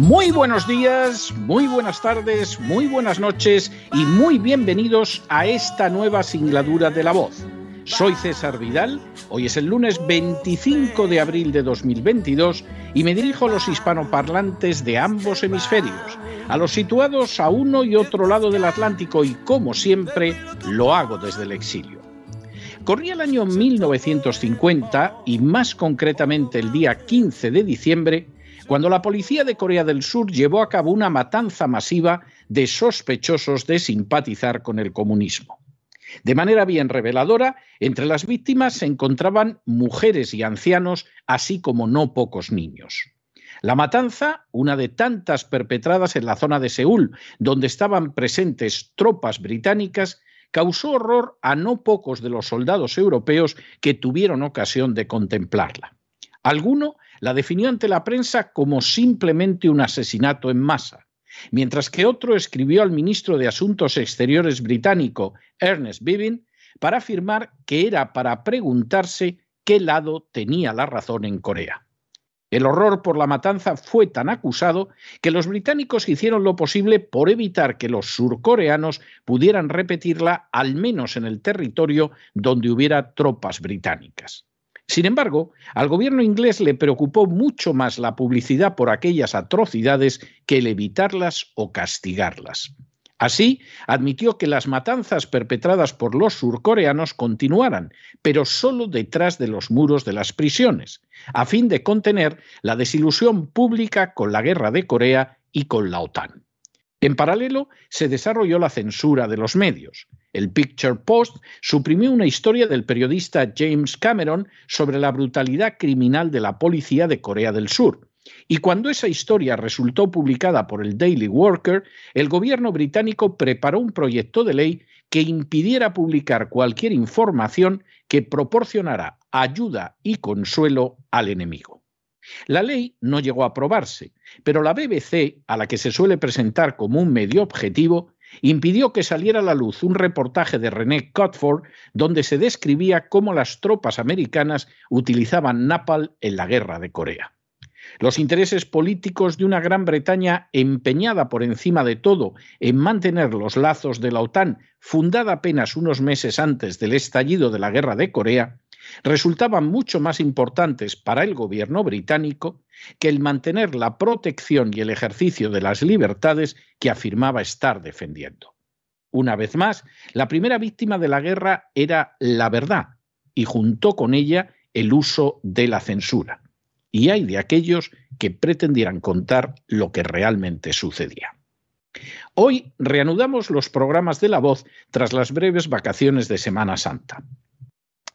Muy buenos días, muy buenas tardes, muy buenas noches y muy bienvenidos a esta nueva singladura de la voz. Soy César Vidal, hoy es el lunes 25 de abril de 2022 y me dirijo a los hispanoparlantes de ambos hemisferios, a los situados a uno y otro lado del Atlántico y como siempre lo hago desde el exilio. Corría el año 1950 y más concretamente el día 15 de diciembre, cuando la policía de Corea del Sur llevó a cabo una matanza masiva de sospechosos de simpatizar con el comunismo. De manera bien reveladora, entre las víctimas se encontraban mujeres y ancianos, así como no pocos niños. La matanza, una de tantas perpetradas en la zona de Seúl, donde estaban presentes tropas británicas, causó horror a no pocos de los soldados europeos que tuvieron ocasión de contemplarla. Alguno la definió ante la prensa como simplemente un asesinato en masa, mientras que otro escribió al ministro de Asuntos Exteriores británico, Ernest Bevin, para afirmar que era para preguntarse qué lado tenía la razón en Corea. El horror por la matanza fue tan acusado que los británicos hicieron lo posible por evitar que los surcoreanos pudieran repetirla al menos en el territorio donde hubiera tropas británicas. Sin embargo, al gobierno inglés le preocupó mucho más la publicidad por aquellas atrocidades que el evitarlas o castigarlas. Así, admitió que las matanzas perpetradas por los surcoreanos continuaran, pero solo detrás de los muros de las prisiones, a fin de contener la desilusión pública con la guerra de Corea y con la OTAN. En paralelo, se desarrolló la censura de los medios. El Picture Post suprimió una historia del periodista James Cameron sobre la brutalidad criminal de la policía de Corea del Sur. Y cuando esa historia resultó publicada por el Daily Worker, el gobierno británico preparó un proyecto de ley que impidiera publicar cualquier información que proporcionara ayuda y consuelo al enemigo. La ley no llegó a aprobarse, pero la BBC, a la que se suele presentar como un medio objetivo, impidió que saliera a la luz un reportaje de René Cotford donde se describía cómo las tropas americanas utilizaban napal en la guerra de Corea. Los intereses políticos de una Gran Bretaña empeñada por encima de todo en mantener los lazos de la OTAN, fundada apenas unos meses antes del estallido de la guerra de Corea, resultaban mucho más importantes para el gobierno británico que el mantener la protección y el ejercicio de las libertades que afirmaba estar defendiendo. Una vez más, la primera víctima de la guerra era la verdad y junto con ella el uso de la censura. Y hay de aquellos que pretendieran contar lo que realmente sucedía. Hoy reanudamos los programas de la voz tras las breves vacaciones de Semana Santa.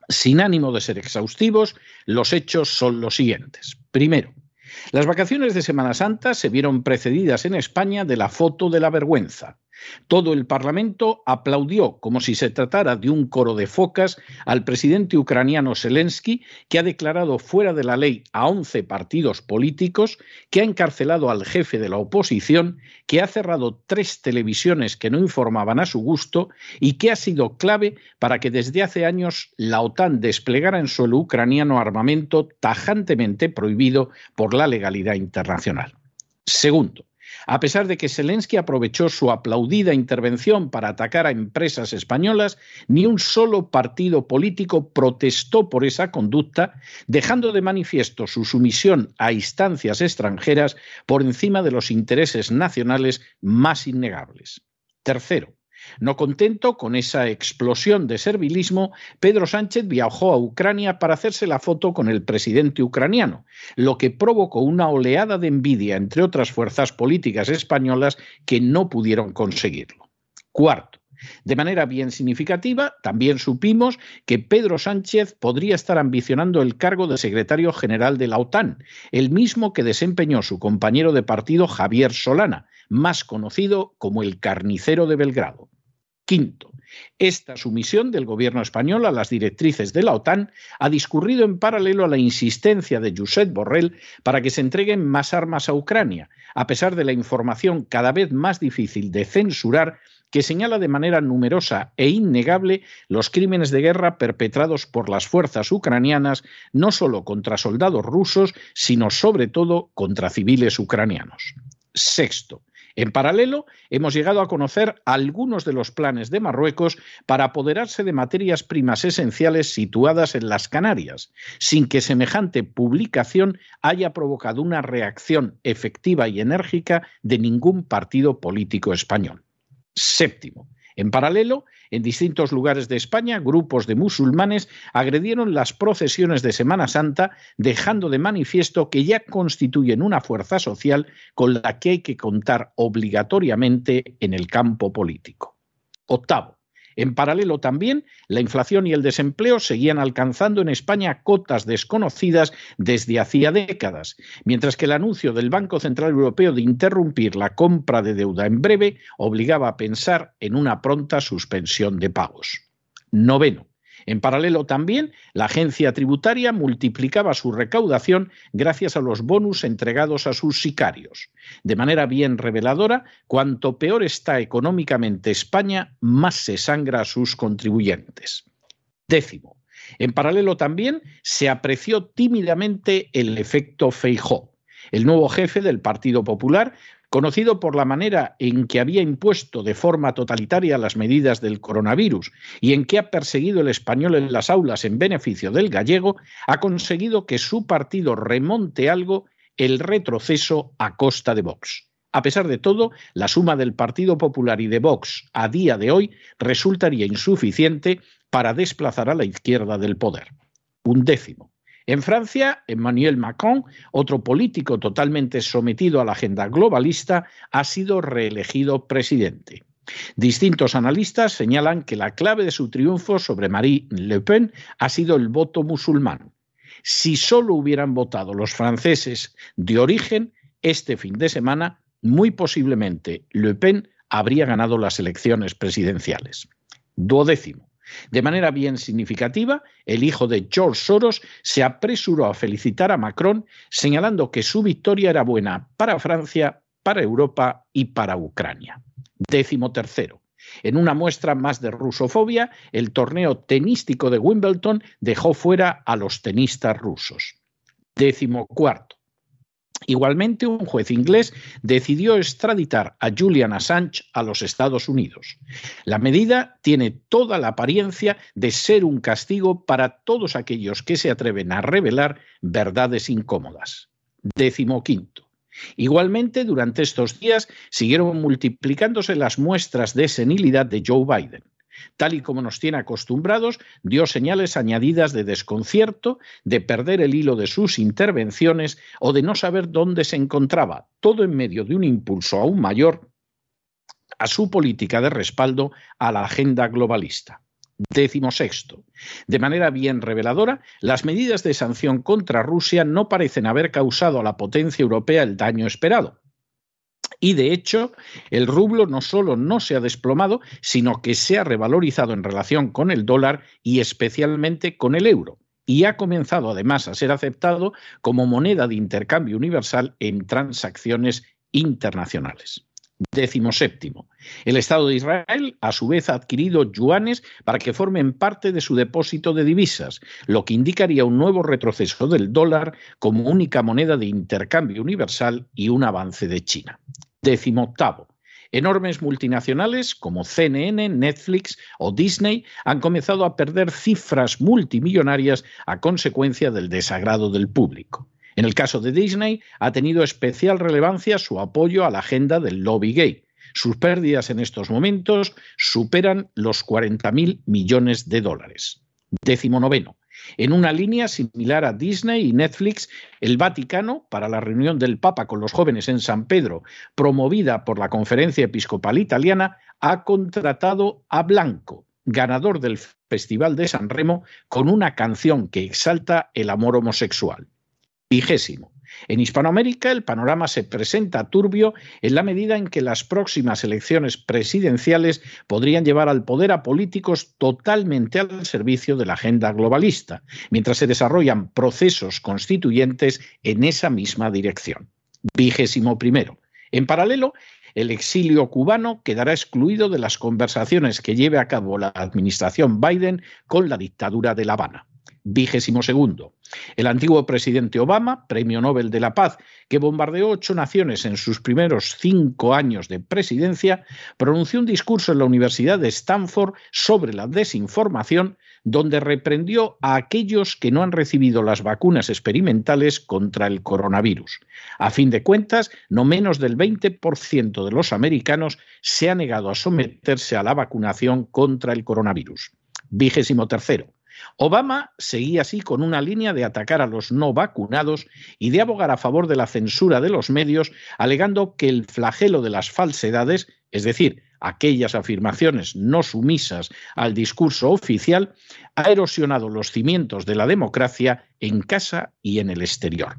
Sin ánimo de ser exhaustivos, los hechos son los siguientes. Primero, las vacaciones de Semana Santa se vieron precedidas en España de la foto de la vergüenza. Todo el Parlamento aplaudió, como si se tratara de un coro de focas, al presidente ucraniano Zelensky, que ha declarado fuera de la ley a 11 partidos políticos, que ha encarcelado al jefe de la oposición, que ha cerrado tres televisiones que no informaban a su gusto y que ha sido clave para que desde hace años la OTAN desplegara en suelo ucraniano armamento tajantemente prohibido por la legalidad internacional. Segundo, a pesar de que Zelensky aprovechó su aplaudida intervención para atacar a empresas españolas, ni un solo partido político protestó por esa conducta, dejando de manifiesto su sumisión a instancias extranjeras por encima de los intereses nacionales más innegables. Tercero, No contento con esa explosión de servilismo, Pedro Sánchez viajó a Ucrania para hacerse la foto con el presidente ucraniano, lo que provocó una oleada de envidia entre otras fuerzas políticas españolas que no pudieron conseguirlo. Cuarto, de manera bien significativa, también supimos que Pedro Sánchez podría estar ambicionando el cargo de secretario general de la OTAN, el mismo que desempeñó su compañero de partido Javier Solana, más conocido como el carnicero de Belgrado. Quinto, esta sumisión del gobierno español a las directrices de la OTAN ha discurrido en paralelo a la insistencia de Josep Borrell para que se entreguen más armas a Ucrania, a pesar de la información cada vez más difícil de censurar que señala de manera numerosa e innegable los crímenes de guerra perpetrados por las fuerzas ucranianas, no solo contra soldados rusos, sino sobre todo contra civiles ucranianos. Sexto, en paralelo, hemos llegado a conocer algunos de los planes de Marruecos para apoderarse de materias primas esenciales situadas en las Canarias, sin que semejante publicación haya provocado una reacción efectiva y enérgica de ningún partido político español. Séptimo. En paralelo, en distintos lugares de España, grupos de musulmanes agredieron las procesiones de Semana Santa, dejando de manifiesto que ya constituyen una fuerza social con la que hay que contar obligatoriamente en el campo político. Octavo. En paralelo también, la inflación y el desempleo seguían alcanzando en España cotas desconocidas desde hacía décadas, mientras que el anuncio del Banco Central Europeo de interrumpir la compra de deuda en breve obligaba a pensar en una pronta suspensión de pagos. Noveno. En paralelo también, la agencia tributaria multiplicaba su recaudación gracias a los bonus entregados a sus sicarios. De manera bien reveladora, cuanto peor está económicamente España, más se sangra a sus contribuyentes. Décimo. En paralelo también se apreció tímidamente el efecto Feijó. El nuevo jefe del Partido Popular conocido por la manera en que había impuesto de forma totalitaria las medidas del coronavirus y en que ha perseguido el español en las aulas en beneficio del gallego, ha conseguido que su partido remonte algo el retroceso a costa de Vox. A pesar de todo, la suma del Partido Popular y de Vox a día de hoy resultaría insuficiente para desplazar a la izquierda del poder. Un décimo. En Francia, Emmanuel Macron, otro político totalmente sometido a la agenda globalista, ha sido reelegido presidente. Distintos analistas señalan que la clave de su triunfo sobre Marie Le Pen ha sido el voto musulmán. Si solo hubieran votado los franceses de origen, este fin de semana, muy posiblemente Le Pen habría ganado las elecciones presidenciales. Duodécimo. De manera bien significativa, el hijo de George Soros se apresuró a felicitar a Macron, señalando que su victoria era buena para Francia, para Europa y para Ucrania. Décimo tercero. En una muestra más de rusofobia, el torneo tenístico de Wimbledon dejó fuera a los tenistas rusos. Décimo cuarto. Igualmente, un juez inglés decidió extraditar a Julian Assange a los Estados Unidos. La medida tiene toda la apariencia de ser un castigo para todos aquellos que se atreven a revelar verdades incómodas. Igualmente, durante estos días siguieron multiplicándose las muestras de senilidad de Joe Biden tal y como nos tiene acostumbrados, dio señales añadidas de desconcierto, de perder el hilo de sus intervenciones o de no saber dónde se encontraba, todo en medio de un impulso aún mayor a su política de respaldo a la agenda globalista. Décimo sexto. De manera bien reveladora, las medidas de sanción contra Rusia no parecen haber causado a la potencia europea el daño esperado. Y de hecho, el rublo no solo no se ha desplomado, sino que se ha revalorizado en relación con el dólar y especialmente con el euro. Y ha comenzado además a ser aceptado como moneda de intercambio universal en transacciones internacionales. Décimo séptimo. El Estado de Israel, a su vez, ha adquirido yuanes para que formen parte de su depósito de divisas, lo que indicaría un nuevo retroceso del dólar como única moneda de intercambio universal y un avance de China. Décimo octavo. Enormes multinacionales como CNN, Netflix o Disney han comenzado a perder cifras multimillonarias a consecuencia del desagrado del público. En el caso de Disney, ha tenido especial relevancia su apoyo a la agenda del lobby gay. Sus pérdidas en estos momentos superan los 40.000 millones de dólares. Décimo noveno. En una línea similar a Disney y Netflix, el Vaticano, para la reunión del Papa con los jóvenes en San Pedro, promovida por la Conferencia Episcopal Italiana, ha contratado a Blanco, ganador del Festival de San Remo, con una canción que exalta el amor homosexual. Vigésimo. En Hispanoamérica el panorama se presenta turbio en la medida en que las próximas elecciones presidenciales podrían llevar al poder a políticos totalmente al servicio de la agenda globalista, mientras se desarrollan procesos constituyentes en esa misma dirección. Vigésimo primero. En paralelo, el exilio cubano quedará excluido de las conversaciones que lleve a cabo la administración Biden con la dictadura de La Habana vigésimo segundo. El antiguo presidente Obama, Premio Nobel de la Paz, que bombardeó ocho naciones en sus primeros cinco años de presidencia, pronunció un discurso en la Universidad de Stanford sobre la desinformación, donde reprendió a aquellos que no han recibido las vacunas experimentales contra el coronavirus. A fin de cuentas, no menos del 20% de los americanos se ha negado a someterse a la vacunación contra el coronavirus. Vigésimo tercero. Obama seguía así con una línea de atacar a los no vacunados y de abogar a favor de la censura de los medios, alegando que el flagelo de las falsedades, es decir, aquellas afirmaciones no sumisas al discurso oficial, ha erosionado los cimientos de la democracia en casa y en el exterior.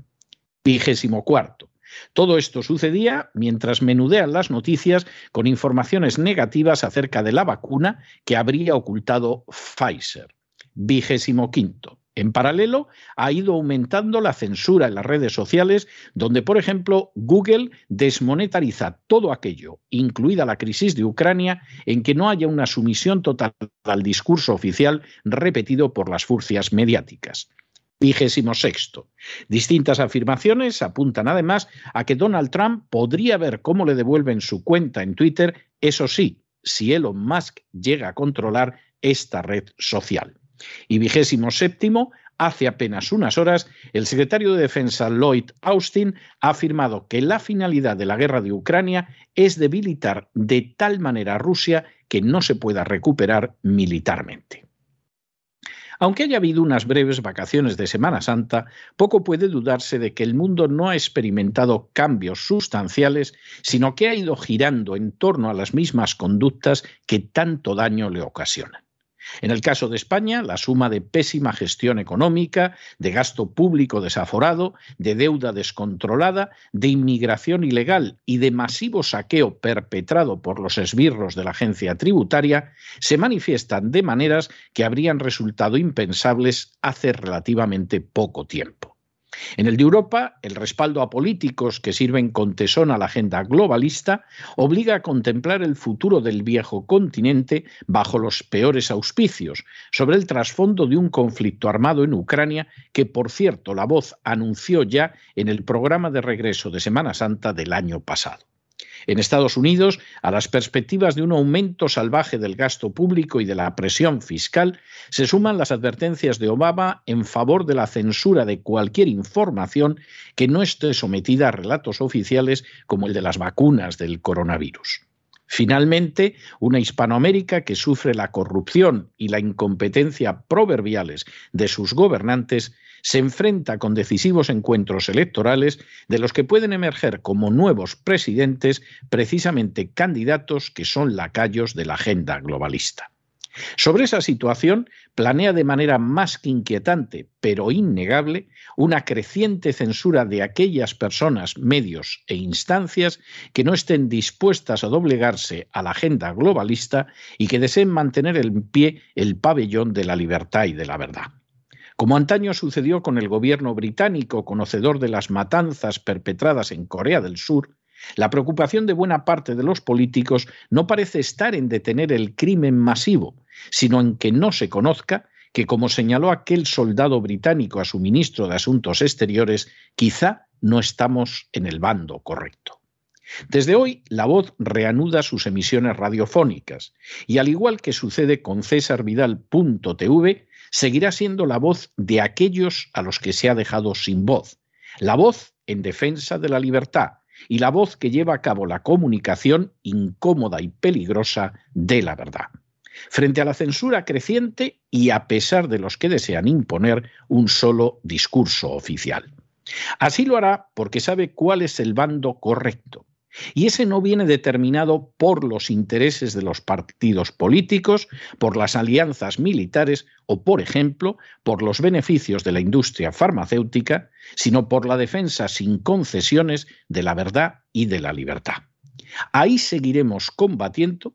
Vigésimo cuarto. Todo esto sucedía mientras menudean las noticias con informaciones negativas acerca de la vacuna que habría ocultado Pfizer vigésimo quinto. En paralelo, ha ido aumentando la censura en las redes sociales, donde, por ejemplo, Google desmonetariza todo aquello, incluida la crisis de Ucrania, en que no haya una sumisión total al discurso oficial repetido por las furcias mediáticas. Vigésimo sexto. Distintas afirmaciones apuntan además a que Donald Trump podría ver cómo le devuelven su cuenta en Twitter, eso sí, si Elon Musk llega a controlar esta red social. Y vigésimo séptimo, hace apenas unas horas, el secretario de Defensa Lloyd Austin ha afirmado que la finalidad de la guerra de Ucrania es debilitar de tal manera a Rusia que no se pueda recuperar militarmente. Aunque haya habido unas breves vacaciones de Semana Santa, poco puede dudarse de que el mundo no ha experimentado cambios sustanciales, sino que ha ido girando en torno a las mismas conductas que tanto daño le ocasionan. En el caso de España, la suma de pésima gestión económica, de gasto público desaforado, de deuda descontrolada, de inmigración ilegal y de masivo saqueo perpetrado por los esbirros de la agencia tributaria se manifiestan de maneras que habrían resultado impensables hace relativamente poco tiempo. En el de Europa, el respaldo a políticos que sirven con tesón a la agenda globalista obliga a contemplar el futuro del viejo continente bajo los peores auspicios, sobre el trasfondo de un conflicto armado en Ucrania que, por cierto, la voz anunció ya en el programa de regreso de Semana Santa del año pasado. En Estados Unidos, a las perspectivas de un aumento salvaje del gasto público y de la presión fiscal, se suman las advertencias de Obama en favor de la censura de cualquier información que no esté sometida a relatos oficiales como el de las vacunas del coronavirus. Finalmente, una Hispanoamérica que sufre la corrupción y la incompetencia proverbiales de sus gobernantes se enfrenta con decisivos encuentros electorales de los que pueden emerger como nuevos presidentes precisamente candidatos que son lacayos de la agenda globalista. Sobre esa situación planea de manera más que inquietante, pero innegable, una creciente censura de aquellas personas, medios e instancias que no estén dispuestas a doblegarse a la agenda globalista y que deseen mantener en pie el pabellón de la libertad y de la verdad. Como antaño sucedió con el gobierno británico, conocedor de las matanzas perpetradas en Corea del Sur, la preocupación de buena parte de los políticos no parece estar en detener el crimen masivo, sino en que no se conozca que, como señaló aquel soldado británico a su ministro de Asuntos Exteriores, quizá no estamos en el bando correcto. Desde hoy, La Voz reanuda sus emisiones radiofónicas y, al igual que sucede con cesarvidal.tv, seguirá siendo la voz de aquellos a los que se ha dejado sin voz, la voz en defensa de la libertad, y la voz que lleva a cabo la comunicación incómoda y peligrosa de la verdad. Frente a la censura creciente y a pesar de los que desean imponer un solo discurso oficial. Así lo hará porque sabe cuál es el bando correcto. Y ese no viene determinado por los intereses de los partidos políticos, por las alianzas militares o, por ejemplo, por los beneficios de la industria farmacéutica, sino por la defensa sin concesiones de la verdad y de la libertad. Ahí seguiremos combatiendo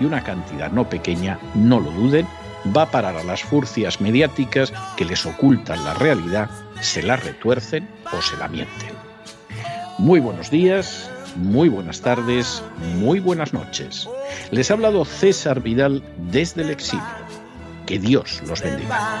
y una cantidad no pequeña, no lo duden, va a parar a las furcias mediáticas que les ocultan la realidad, se la retuercen o se la mienten. Muy buenos días, muy buenas tardes, muy buenas noches. Les ha hablado César Vidal desde el exilio. Que Dios los bendiga.